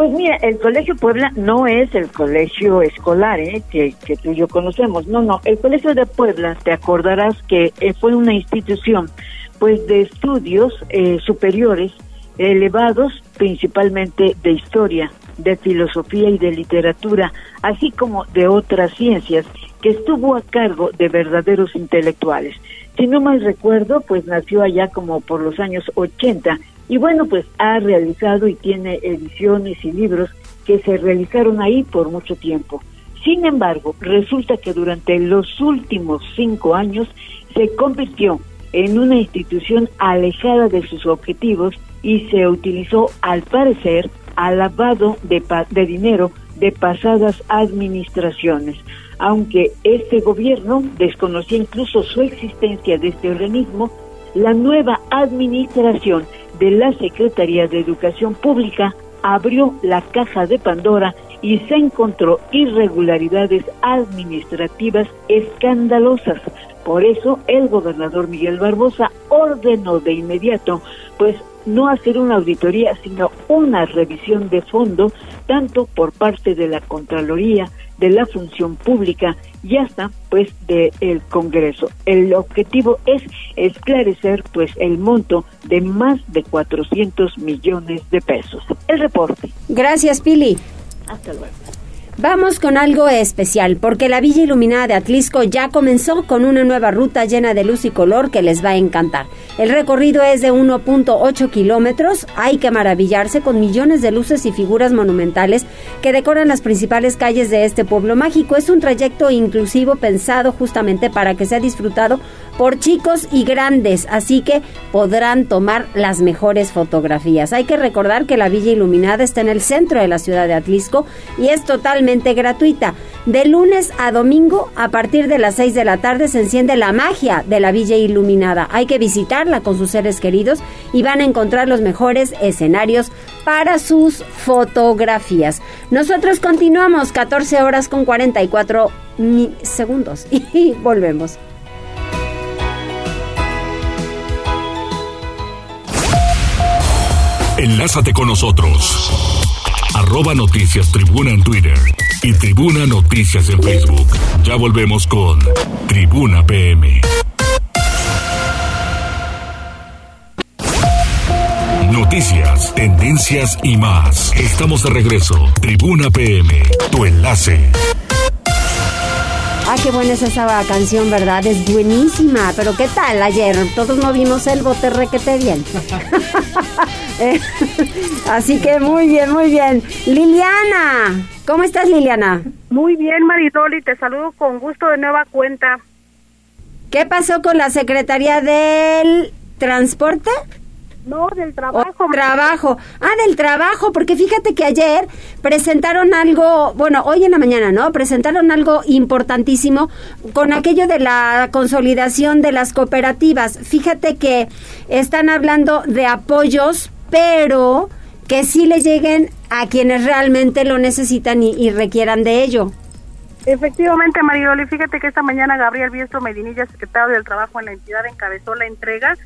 Pues mira, el Colegio Puebla no es el colegio escolar ¿eh? que, que tú y yo conocemos, no, no, el Colegio de Puebla, te acordarás que eh, fue una institución pues de estudios eh, superiores elevados principalmente de historia, de filosofía y de literatura, así como de otras ciencias, que estuvo a cargo de verdaderos intelectuales. Si no mal recuerdo, pues nació allá como por los años 80 y bueno, pues ha realizado y tiene ediciones y libros que se realizaron ahí por mucho tiempo. Sin embargo, resulta que durante los últimos cinco años se convirtió en una institución alejada de sus objetivos y se utilizó, al parecer, al lavado de, de dinero de pasadas administraciones. Aunque este gobierno desconocía incluso su existencia de este organismo, la nueva administración de la Secretaría de Educación Pública abrió la caja de Pandora y se encontró irregularidades administrativas escandalosas. Por eso el gobernador Miguel Barbosa ordenó de inmediato pues no hacer una auditoría, sino una revisión de fondo, tanto por parte de la Contraloría, de la Función Pública y hasta pues del Congreso. El objetivo es esclarecer pues el monto de más de 400 millones de pesos. El reporte. Gracias, Pili. Hasta luego. Vamos con algo especial, porque la Villa Iluminada de Atlisco ya comenzó con una nueva ruta llena de luz y color que les va a encantar. El recorrido es de 1.8 kilómetros, hay que maravillarse con millones de luces y figuras monumentales que decoran las principales calles de este pueblo mágico. Es un trayecto inclusivo pensado justamente para que sea disfrutado por chicos y grandes, así que podrán tomar las mejores fotografías. Hay que recordar que la Villa Iluminada está en el centro de la ciudad de Atlisco y es totalmente gratuita. De lunes a domingo, a partir de las 6 de la tarde, se enciende la magia de la Villa Iluminada. Hay que visitarla con sus seres queridos y van a encontrar los mejores escenarios para sus fotografías. Nosotros continuamos 14 horas con 44 segundos y volvemos. Enlázate con nosotros. Arroba Noticias Tribuna en Twitter y Tribuna Noticias en Facebook. Ya volvemos con Tribuna PM. Noticias, tendencias y más. Estamos de regreso. Tribuna PM, tu enlace. Ah, qué buena es esa canción, ¿verdad? Es buenísima. Pero ¿qué tal ayer? Todos no vimos el bote requete bien. Eh, así que muy bien, muy bien. Liliana, ¿cómo estás Liliana? Muy bien, Maridoli, te saludo con gusto de nueva cuenta. ¿Qué pasó con la Secretaría del Transporte? No, del trabajo. trabajo. Ah, del trabajo, porque fíjate que ayer presentaron algo, bueno, hoy en la mañana, ¿no? Presentaron algo importantísimo con aquello de la consolidación de las cooperativas. Fíjate que están hablando de apoyos, pero que sí le lleguen a quienes realmente lo necesitan y, requieran de ello. Efectivamente, Mariloli, fíjate que esta mañana Gabriel Biestro Medinilla, secretario del Trabajo en la entidad, encabezó la entrega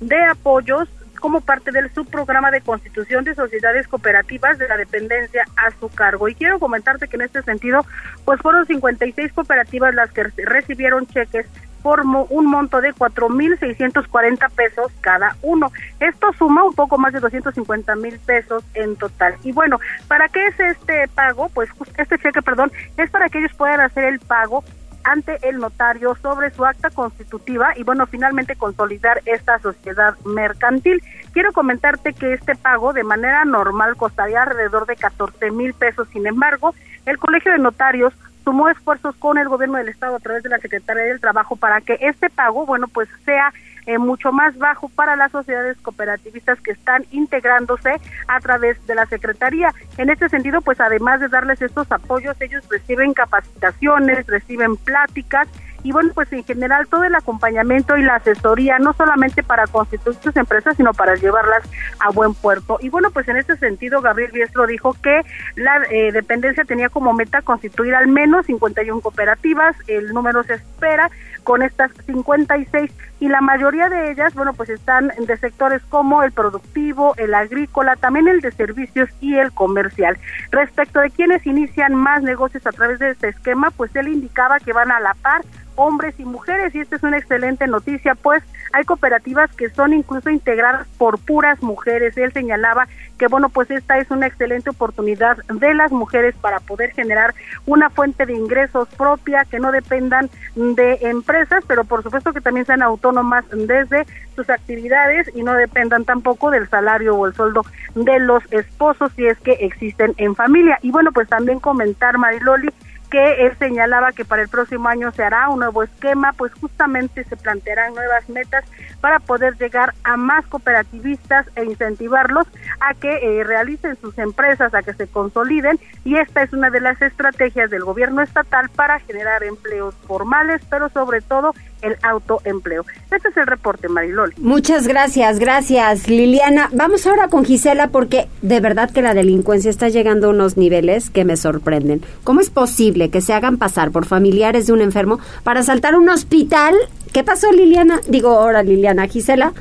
de apoyos como parte del subprograma de constitución de sociedades cooperativas de la dependencia a su cargo. Y quiero comentarte que en este sentido, pues fueron 56 cooperativas las que recibieron cheques por un monto de 4.640 pesos cada uno. Esto suma un poco más de 250 mil pesos en total. Y bueno, ¿para qué es este pago? Pues este cheque, perdón, es para que ellos puedan hacer el pago ante el notario sobre su acta constitutiva y bueno, finalmente consolidar esta sociedad mercantil. Quiero comentarte que este pago de manera normal costaría alrededor de 14 mil pesos, sin embargo, el Colegio de Notarios sumó esfuerzos con el gobierno del estado a través de la Secretaría del Trabajo para que este pago, bueno, pues sea eh, mucho más bajo para las sociedades cooperativistas que están integrándose a través de la Secretaría. En este sentido, pues además de darles estos apoyos, ellos reciben capacitaciones, reciben pláticas y bueno, pues en general todo el acompañamiento y la asesoría, no solamente para constituir sus empresas, sino para llevarlas a buen puerto. Y bueno, pues en este sentido, Gabriel Biestro dijo que la eh, dependencia tenía como meta constituir al menos 51 cooperativas, el número se espera con estas 56 y la mayoría de ellas, bueno, pues están de sectores como el productivo, el agrícola, también el de servicios y el comercial. Respecto de quienes inician más negocios a través de este esquema, pues él indicaba que van a la par hombres y mujeres y esta es una excelente noticia, pues hay cooperativas que son incluso integradas por puras mujeres. Él señalaba que bueno, pues esta es una excelente oportunidad de las mujeres para poder generar una fuente de ingresos propia que no dependan de empresas, pero por supuesto que también sean autónomas desde sus actividades y no dependan tampoco del salario o el sueldo de los esposos si es que existen en familia. Y bueno, pues también comentar Mariloli que él señalaba que para el próximo año se hará un nuevo esquema, pues justamente se plantearán nuevas metas para poder llegar a más cooperativistas e incentivarlos a que eh, realicen sus empresas, a que se consoliden y esta es una de las estrategias del gobierno estatal para generar empleos formales, pero sobre todo el autoempleo. Este es el reporte, Mariloli. Muchas gracias, gracias Liliana. Vamos ahora con Gisela porque de verdad que la delincuencia está llegando a unos niveles que me sorprenden. ¿Cómo es posible que se hagan pasar por familiares de un enfermo para asaltar un hospital? ¿Qué pasó Liliana? Digo ahora Liliana, Gisela.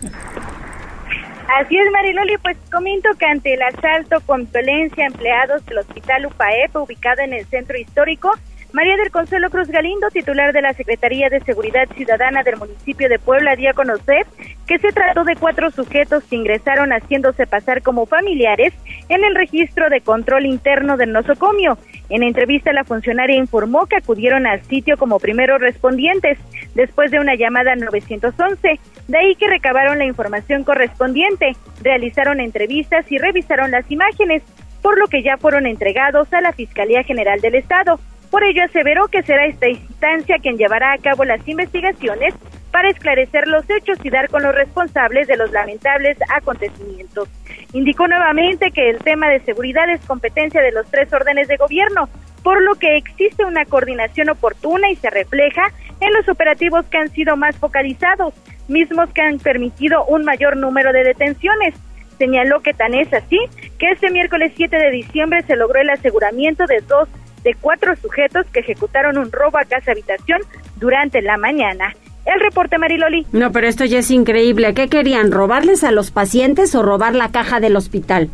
Así es, Mariloli, pues comento que ante el asalto con violencia a empleados del Hospital UPAEP, ubicado en el centro histórico, María del Consuelo Cruz Galindo, titular de la Secretaría de Seguridad Ciudadana del municipio de Puebla, dio a conocer que se trató de cuatro sujetos que ingresaron haciéndose pasar como familiares en el registro de control interno del nosocomio. En entrevista, la funcionaria informó que acudieron al sitio como primeros respondientes después de una llamada 911. De ahí que recabaron la información correspondiente, realizaron entrevistas y revisaron las imágenes, por lo que ya fueron entregados a la Fiscalía General del Estado. Por ello aseveró que será esta instancia quien llevará a cabo las investigaciones para esclarecer los hechos y dar con los responsables de los lamentables acontecimientos. Indicó nuevamente que el tema de seguridad es competencia de los tres órdenes de gobierno, por lo que existe una coordinación oportuna y se refleja en los operativos que han sido más focalizados, mismos que han permitido un mayor número de detenciones. Señaló que tan es así que este miércoles 7 de diciembre se logró el aseguramiento de dos de cuatro sujetos que ejecutaron un robo a casa habitación durante la mañana. El reporte, Mariloli. No, pero esto ya es increíble. ¿Qué querían? ¿Robarles a los pacientes o robar la caja del hospital?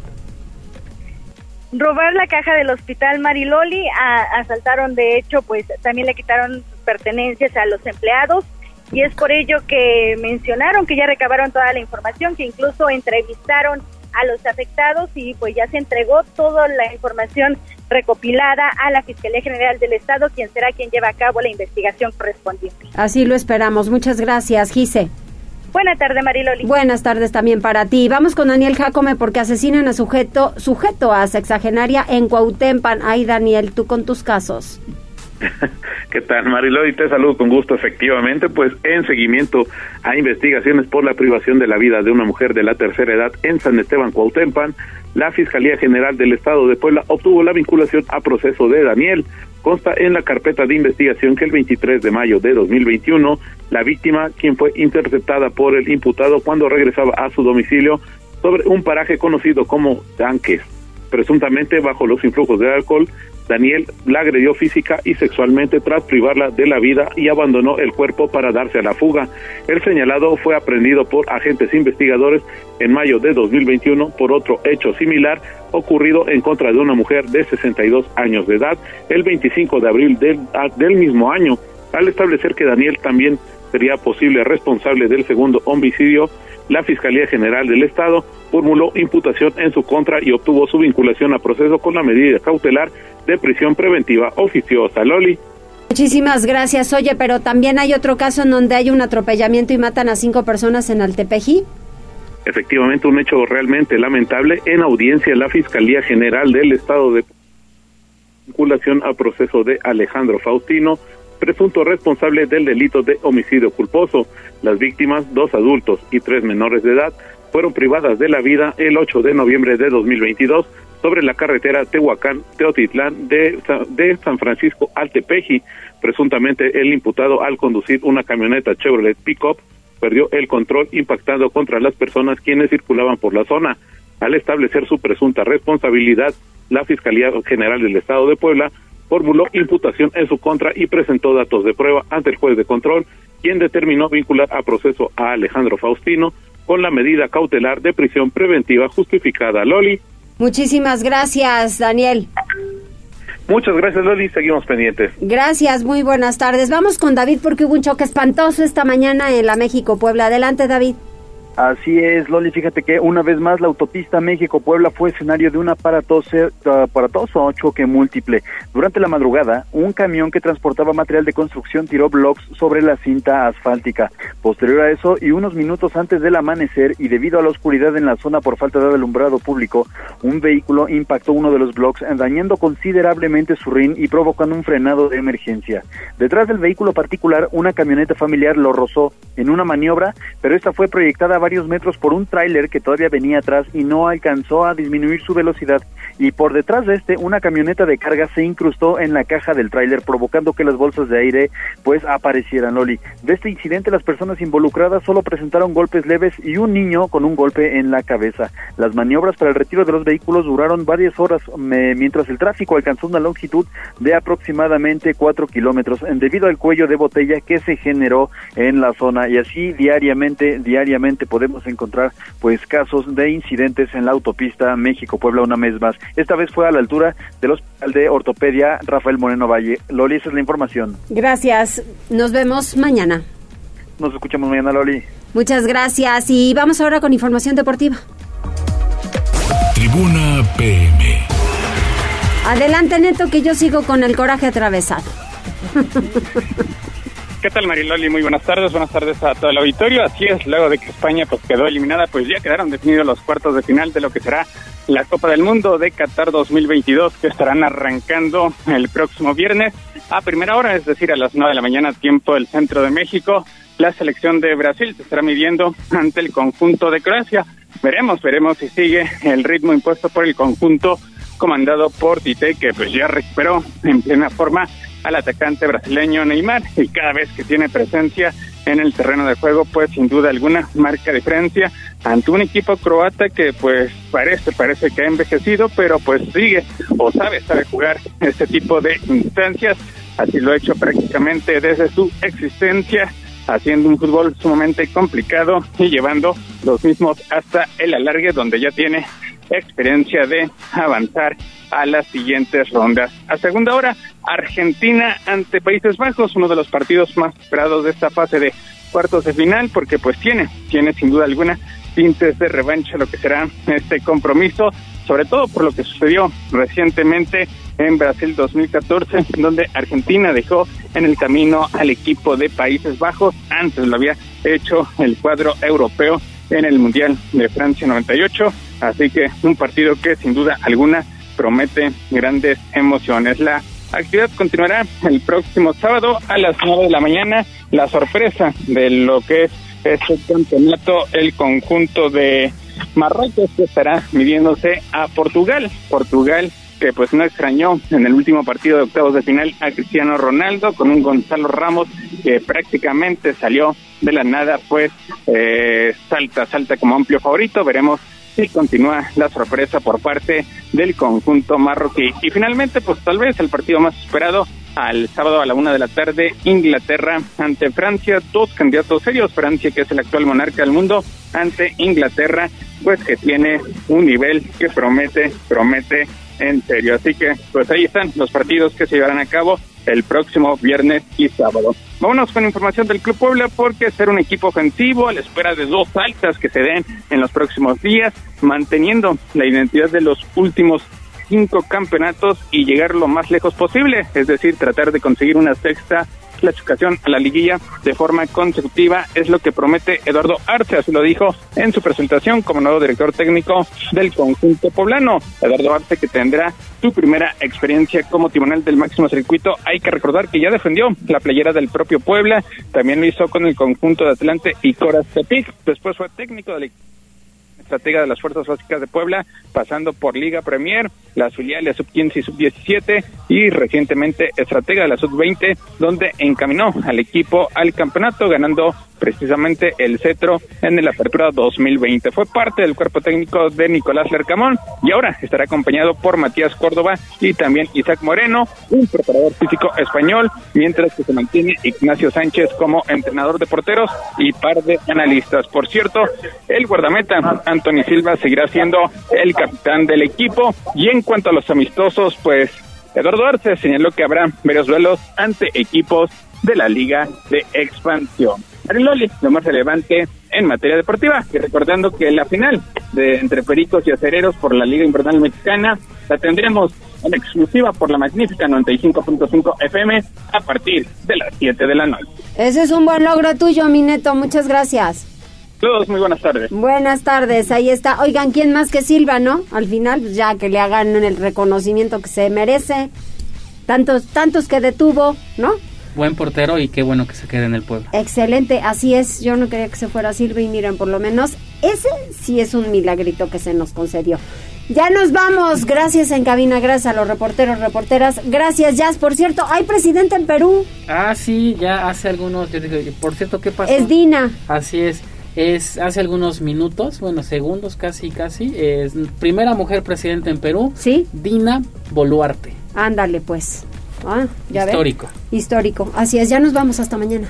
Robar la caja del hospital Mariloli, asaltaron de hecho, pues también le quitaron pertenencias a los empleados y es por ello que mencionaron que ya recabaron toda la información, que incluso entrevistaron a los afectados y pues ya se entregó toda la información recopilada a la Fiscalía General del Estado, quien será quien lleva a cabo la investigación correspondiente. Así lo esperamos. Muchas gracias, Gise. Buenas tardes, Mariloli. Buenas tardes también para ti. Vamos con Daniel Jacome porque asesinan a sujeto, sujeto a sexagenaria en Cuautempan. Ay, Daniel, tú con tus casos. ¿Qué tal, Mariloli? Te saludo con gusto. Efectivamente, pues en seguimiento a investigaciones por la privación de la vida de una mujer de la tercera edad en San Esteban Cuautempan, la Fiscalía General del Estado de Puebla obtuvo la vinculación a proceso de Daniel. Consta en la carpeta de investigación que el 23 de mayo de 2021, la víctima, quien fue interceptada por el imputado cuando regresaba a su domicilio sobre un paraje conocido como Tanques, presuntamente bajo los influjos de alcohol, Daniel la agredió física y sexualmente tras privarla de la vida y abandonó el cuerpo para darse a la fuga. El señalado fue aprendido por agentes investigadores en mayo de 2021 por otro hecho similar ocurrido en contra de una mujer de 62 años de edad el 25 de abril del, del mismo año. Al establecer que Daniel también sería posible responsable del segundo homicidio, la Fiscalía General del Estado formuló imputación en su contra y obtuvo su vinculación a proceso con la medida cautelar de prisión preventiva oficiosa. Loli. Muchísimas gracias. Oye, pero también hay otro caso en donde hay un atropellamiento y matan a cinco personas en Altepeji. Efectivamente, un hecho realmente lamentable. En audiencia, la Fiscalía General del Estado de vinculación a proceso de Alejandro Faustino, presunto responsable del delito de homicidio culposo. Las víctimas, dos adultos y tres menores de edad, fueron privadas de la vida el 8 de noviembre de 2022 sobre la carretera Tehuacán-Teotitlán de, de San Francisco Altepeji. Presuntamente el imputado al conducir una camioneta Chevrolet Pickup perdió el control impactando contra las personas quienes circulaban por la zona. Al establecer su presunta responsabilidad, la Fiscalía General del Estado de Puebla formuló imputación en su contra y presentó datos de prueba ante el juez de control, quien determinó vincular a proceso a Alejandro Faustino con la medida cautelar de prisión preventiva justificada. Loli. Muchísimas gracias, Daniel. Muchas gracias, Loli. Seguimos pendientes. Gracias, muy buenas tardes. Vamos con David porque hubo un choque espantoso esta mañana en la México-Puebla. Adelante, David. Así es, Loli, fíjate que una vez más la autopista México-Puebla fue escenario de un aparatoso, aparatoso choque múltiple. Durante la madrugada, un camión que transportaba material de construcción tiró blocks sobre la cinta asfáltica. Posterior a eso, y unos minutos antes del amanecer, y debido a la oscuridad en la zona por falta de alumbrado público, un vehículo impactó uno de los blocks, dañando considerablemente su rin y provocando un frenado de emergencia. Detrás del vehículo particular, una camioneta familiar lo rozó en una maniobra, pero esta fue proyectada a varios metros por un tráiler que todavía venía atrás y no alcanzó a disminuir su velocidad y por detrás de este una camioneta de carga se incrustó en la caja del tráiler provocando que las bolsas de aire pues aparecieran Loli. De este incidente las personas involucradas solo presentaron golpes leves y un niño con un golpe en la cabeza. Las maniobras para el retiro de los vehículos duraron varias horas mientras el tráfico alcanzó una longitud de aproximadamente cuatro kilómetros debido al cuello de botella que se generó en la zona y así diariamente, diariamente podemos encontrar pues casos de incidentes en la autopista México-Puebla una vez más. Esta vez fue a la altura del Hospital de Ortopedia Rafael Moreno Valle. Loli, esa es la información. Gracias. Nos vemos mañana. Nos escuchamos mañana, Loli. Muchas gracias y vamos ahora con información deportiva. Tribuna PM. Adelante, Neto, que yo sigo con el coraje atravesado. ¿Qué tal Mariloli? Muy buenas tardes, buenas tardes a todo el auditorio. Así es, luego de que España pues quedó eliminada, pues ya quedaron definidos los cuartos de final de lo que será la Copa del Mundo de Qatar 2022 que estarán arrancando el próximo viernes a primera hora, es decir, a las 9 de la mañana, tiempo del centro de México. La selección de Brasil se estará midiendo ante el conjunto de Croacia. Veremos, veremos si sigue el ritmo impuesto por el conjunto comandado por Tite, que pues ya recuperó en plena forma al atacante brasileño Neymar y cada vez que tiene presencia en el terreno de juego, pues sin duda alguna marca diferencia ante un equipo croata que pues parece, parece que ha envejecido, pero pues sigue o sabe, sabe jugar este tipo de instancias, así lo ha hecho prácticamente desde su existencia haciendo un fútbol sumamente complicado y llevando los mismos hasta el alargue donde ya tiene experiencia de avanzar a las siguientes rondas. A segunda hora, Argentina ante Países Bajos, uno de los partidos más esperados de esta fase de cuartos de final, porque pues tiene, tiene sin duda alguna tintes de revancha lo que será este compromiso, sobre todo por lo que sucedió recientemente en Brasil 2014, donde Argentina dejó en el camino al equipo de Países Bajos, antes lo había hecho el cuadro europeo en el Mundial de Francia 98, así que un partido que sin duda alguna promete grandes emociones. La actividad continuará el próximo sábado a las 9 de la mañana. La sorpresa de lo que es este campeonato, el conjunto de Marruecos que estará midiéndose a Portugal. Portugal que pues no extrañó en el último partido de octavos de final a Cristiano Ronaldo con un Gonzalo Ramos que prácticamente salió de la nada, pues eh, salta, salta como amplio favorito. Veremos y continúa la sorpresa por parte del conjunto marroquí. Y finalmente, pues tal vez el partido más esperado al sábado a la una de la tarde, Inglaterra ante Francia, dos candidatos serios, Francia que es el actual monarca del mundo, ante Inglaterra, pues que tiene un nivel que promete, promete en serio. Así que, pues ahí están los partidos que se llevarán a cabo el próximo viernes y sábado. Vámonos con información del Club Puebla porque ser un equipo ofensivo a la espera de dos altas que se den en los próximos días, manteniendo la identidad de los últimos cinco campeonatos y llegar lo más lejos posible, es decir, tratar de conseguir una sexta clasificación a la liguilla de forma consecutiva es lo que promete Eduardo Arce, así lo dijo en su presentación como nuevo director técnico del conjunto poblano. Eduardo Arce que tendrá su primera experiencia como timonel del máximo circuito. Hay que recordar que ya defendió la playera del propio Puebla, también lo hizo con el conjunto de Atlante y Tepic. Después fue técnico del estratega de las Fuerzas Básicas de Puebla, pasando por Liga Premier, las filiales Sub-15 y Sub-17 y recientemente estratega de la Sub-20, donde encaminó al equipo al campeonato, ganando precisamente el cetro en la apertura 2020. Fue parte del cuerpo técnico de Nicolás Lercamón y ahora estará acompañado por Matías Córdoba y también Isaac Moreno, un preparador físico español, mientras que se mantiene Ignacio Sánchez como entrenador de porteros y par de analistas. Por cierto, el guardameta Anthony Silva seguirá siendo el capitán del equipo. Y en cuanto a los amistosos, pues Eduardo Arce señaló que habrá varios duelos ante equipos de la Liga de Expansión. Loli, lo más relevante en materia deportiva. Y recordando que la final de entre Pericos y Acereros por la Liga Invernal Mexicana la tendremos en exclusiva por la magnífica 95.5 FM a partir de las 7 de la noche. Ese es un buen logro tuyo, mi neto. Muchas gracias. Todos, muy buenas tardes. Buenas tardes, ahí está. Oigan, ¿quién más que Silva, no? Al final, pues ya que le hagan el reconocimiento que se merece. Tantos, tantos que detuvo, ¿no? Buen portero y qué bueno que se quede en el pueblo. Excelente, así es. Yo no quería que se fuera Silva y miren, por lo menos ese sí es un milagrito que se nos concedió. Ya nos vamos. Gracias en cabina, gracias a los reporteros, reporteras. Gracias, Jazz. Por cierto, hay presidente en Perú. Ah, sí, ya hace algunos. Yo digo, por cierto, ¿qué pasó? Es Dina. Así es. Es hace algunos minutos, bueno, segundos casi, casi. Es primera mujer presidenta en Perú. Sí. Dina Boluarte. Ándale, pues. Ah, ya Histórico. Ve? Histórico. Así es, ya nos vamos hasta mañana.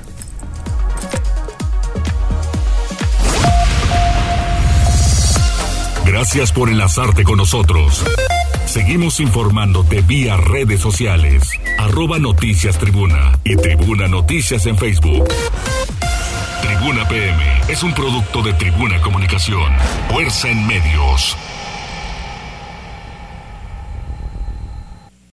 Gracias por enlazarte con nosotros. Seguimos informándote vía redes sociales. Arroba Noticias Tribuna y Tribuna Noticias en Facebook. Tribuna PM es un producto de Tribuna Comunicación. Fuerza en medios.